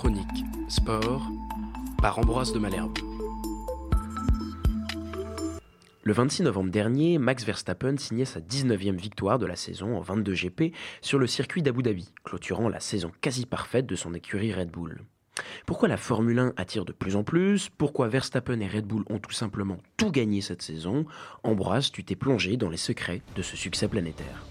Chronique Sport par Ambroise de Malherbe. Le 26 novembre dernier, Max Verstappen signait sa 19e victoire de la saison en 22 GP sur le circuit d'Abu Dhabi, clôturant la saison quasi parfaite de son écurie Red Bull. Pourquoi la Formule 1 attire de plus en plus? Pourquoi Verstappen et Red Bull ont tout simplement tout gagné cette saison? Ambroise, tu t'es plongé dans les secrets de ce succès planétaire.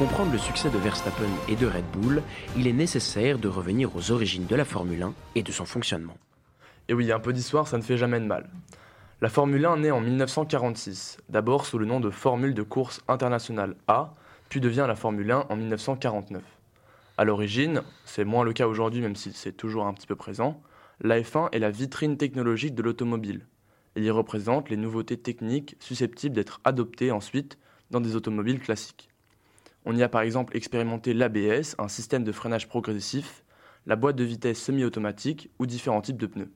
Comprendre le succès de Verstappen et de Red Bull, il est nécessaire de revenir aux origines de la Formule 1 et de son fonctionnement. Et oui, un peu d'histoire, ça ne fait jamais de mal. La Formule 1 naît en 1946, d'abord sous le nom de Formule de course internationale A, puis devient la Formule 1 en 1949. À l'origine, c'est moins le cas aujourd'hui même si c'est toujours un petit peu présent, la F1 est la vitrine technologique de l'automobile. Elle y représente les nouveautés techniques susceptibles d'être adoptées ensuite dans des automobiles classiques. On y a par exemple expérimenté l'ABS, un système de freinage progressif, la boîte de vitesse semi-automatique ou différents types de pneus.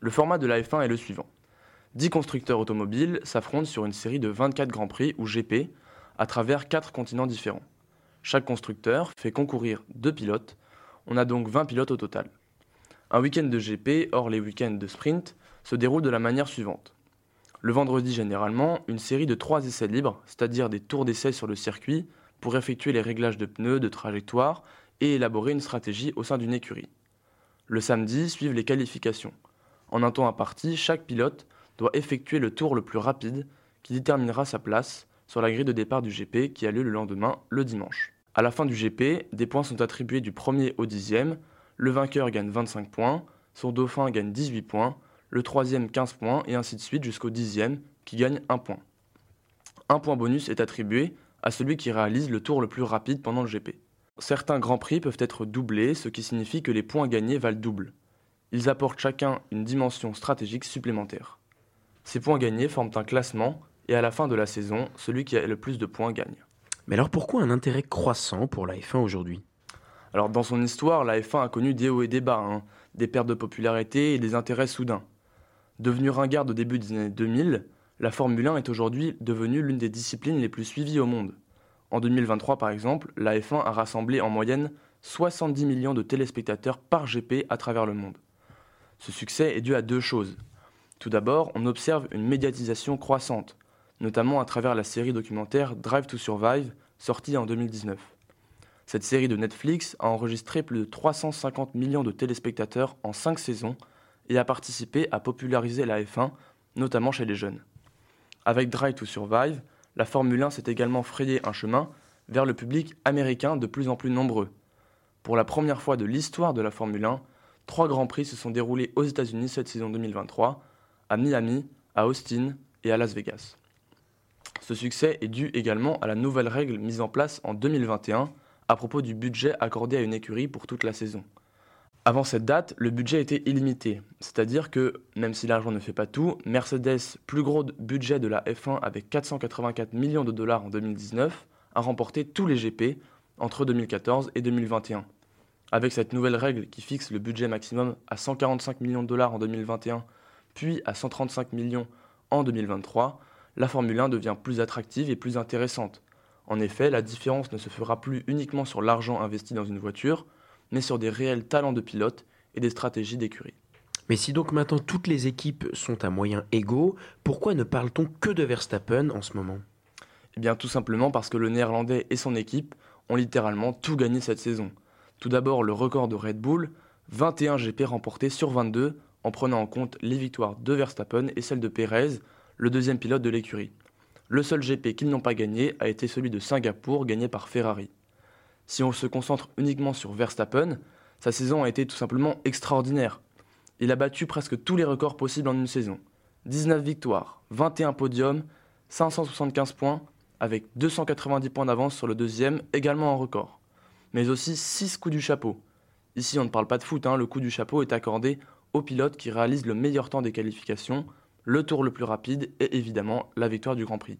Le format de la F1 est le suivant. 10 constructeurs automobiles s'affrontent sur une série de 24 Grands Prix ou GP à travers 4 continents différents. Chaque constructeur fait concourir deux pilotes, on a donc 20 pilotes au total. Un week-end de GP, hors les week-ends de sprint, se déroule de la manière suivante. Le vendredi généralement, une série de trois essais libres, c'est-à-dire des tours d'essai sur le circuit, pour effectuer les réglages de pneus, de trajectoire et élaborer une stratégie au sein d'une écurie. Le samedi suivent les qualifications. En un temps imparti, chaque pilote doit effectuer le tour le plus rapide qui déterminera sa place sur la grille de départ du GP qui a lieu le lendemain, le dimanche. À la fin du GP, des points sont attribués du premier au dixième, le vainqueur gagne 25 points, son dauphin gagne 18 points, le troisième 15 points, et ainsi de suite jusqu'au dixième qui gagne 1 point. Un point bonus est attribué à celui qui réalise le tour le plus rapide pendant le GP. Certains grands prix peuvent être doublés, ce qui signifie que les points gagnés valent double. Ils apportent chacun une dimension stratégique supplémentaire. Ces points gagnés forment un classement, et à la fin de la saison, celui qui a le plus de points gagne. Mais alors pourquoi un intérêt croissant pour la F1 aujourd'hui? Alors dans son histoire, la F1 a connu des hauts et des bas, hein, des pertes de popularité et des intérêts soudains. Devenue ringarde au début des années 2000, la Formule 1 est aujourd'hui devenue l'une des disciplines les plus suivies au monde. En 2023 par exemple, la F1 a rassemblé en moyenne 70 millions de téléspectateurs par GP à travers le monde. Ce succès est dû à deux choses. Tout d'abord, on observe une médiatisation croissante, notamment à travers la série documentaire Drive to Survive, sortie en 2019. Cette série de Netflix a enregistré plus de 350 millions de téléspectateurs en 5 saisons et a participé à populariser la F1, notamment chez les jeunes. Avec Drive to Survive, la Formule 1 s'est également frayé un chemin vers le public américain de plus en plus nombreux. Pour la première fois de l'histoire de la Formule 1, trois grands prix se sont déroulés aux États-Unis cette saison 2023, à Miami, à Austin et à Las Vegas. Ce succès est dû également à la nouvelle règle mise en place en 2021 à propos du budget accordé à une écurie pour toute la saison. Avant cette date, le budget était illimité, c'est-à-dire que, même si l'argent ne fait pas tout, Mercedes, plus gros budget de la F1 avec 484 millions de dollars en 2019, a remporté tous les GP entre 2014 et 2021. Avec cette nouvelle règle qui fixe le budget maximum à 145 millions de dollars en 2021, puis à 135 millions en 2023, la Formule 1 devient plus attractive et plus intéressante. En effet, la différence ne se fera plus uniquement sur l'argent investi dans une voiture, mais sur des réels talents de pilote et des stratégies d'écurie. Mais si donc maintenant toutes les équipes sont à moyens égaux, pourquoi ne parle-t-on que de Verstappen en ce moment? Eh bien tout simplement parce que le néerlandais et son équipe ont littéralement tout gagné cette saison. Tout d'abord le record de Red Bull, 21 GP remportés sur 22 en prenant en compte les victoires de Verstappen et celles de Perez, le deuxième pilote de l'écurie. Le seul GP qu'ils n'ont pas gagné a été celui de Singapour gagné par Ferrari. Si on se concentre uniquement sur Verstappen, sa saison a été tout simplement extraordinaire. Il a battu presque tous les records possibles en une saison. 19 victoires, 21 podiums, 575 points, avec 290 points d'avance sur le deuxième, également en record. Mais aussi 6 coups du chapeau. Ici, on ne parle pas de foot, hein, le coup du chapeau est accordé au pilote qui réalise le meilleur temps des qualifications, le tour le plus rapide et évidemment la victoire du Grand Prix.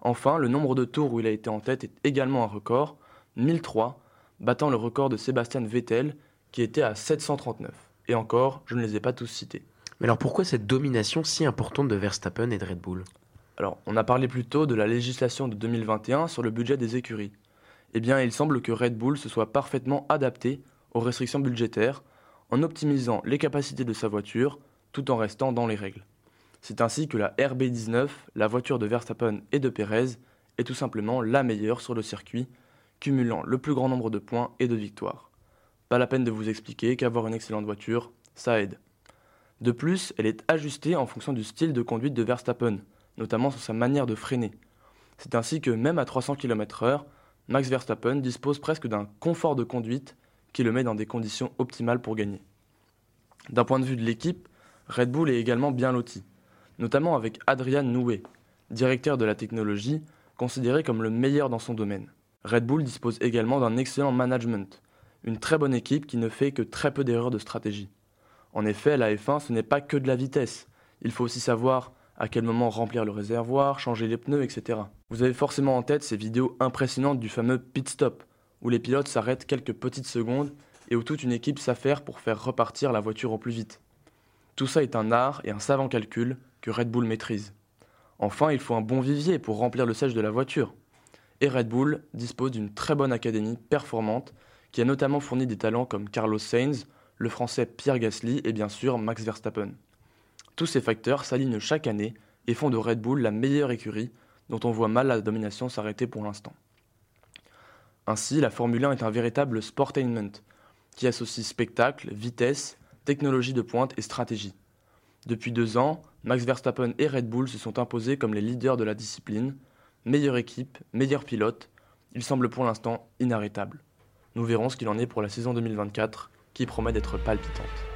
Enfin, le nombre de tours où il a été en tête est également un record, 1003, battant le record de Sébastien Vettel qui était à 739. Et encore, je ne les ai pas tous cités. Mais alors pourquoi cette domination si importante de Verstappen et de Red Bull? Alors, on a parlé plus tôt de la législation de 2021 sur le budget des écuries. Eh bien, il semble que Red Bull se soit parfaitement adapté aux restrictions budgétaires en optimisant les capacités de sa voiture tout en restant dans les règles. C'est ainsi que la RB19, la voiture de Verstappen et de Perez, est tout simplement la meilleure sur le circuit, cumulant le plus grand nombre de points et de victoires. Pas la peine de vous expliquer qu'avoir une excellente voiture, ça aide. De plus, elle est ajustée en fonction du style de conduite de Verstappen, notamment sur sa manière de freiner. C'est ainsi que même à 300 km/h, Max Verstappen dispose presque d'un confort de conduite qui le met dans des conditions optimales pour gagner. D'un point de vue de l'équipe, Red Bull est également bien loti, notamment avec Adrian Noué, directeur de la technologie, considéré comme le meilleur dans son domaine. Red Bull dispose également d'un excellent management, une très bonne équipe qui ne fait que très peu d'erreurs de stratégie. En effet, la F1, ce n'est pas que de la vitesse. Il faut aussi savoir à quel moment remplir le réservoir, changer les pneus, etc. Vous avez forcément en tête ces vidéos impressionnantes du fameux pit stop, où les pilotes s'arrêtent quelques petites secondes et où toute une équipe s'affaire pour faire repartir la voiture au plus vite. Tout ça est un art et un savant calcul que Red Bull maîtrise. Enfin, il faut un bon vivier pour remplir le siège de la voiture. Et Red Bull dispose d'une très bonne académie performante qui a notamment fourni des talents comme Carlos Sainz, le français Pierre Gasly et bien sûr Max Verstappen. Tous ces facteurs s'alignent chaque année et font de Red Bull la meilleure écurie dont on voit mal la domination s'arrêter pour l'instant. Ainsi, la Formule 1 est un véritable sportainment qui associe spectacle, vitesse, technologie de pointe et stratégie. Depuis deux ans, Max Verstappen et Red Bull se sont imposés comme les leaders de la discipline, meilleure équipe, meilleur pilote, ils semblent pour l'instant inarrêtables. Nous verrons ce qu'il en est pour la saison 2024, qui promet d'être palpitante.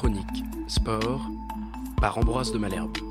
Chronique Sport par Ambroise de Malherbe.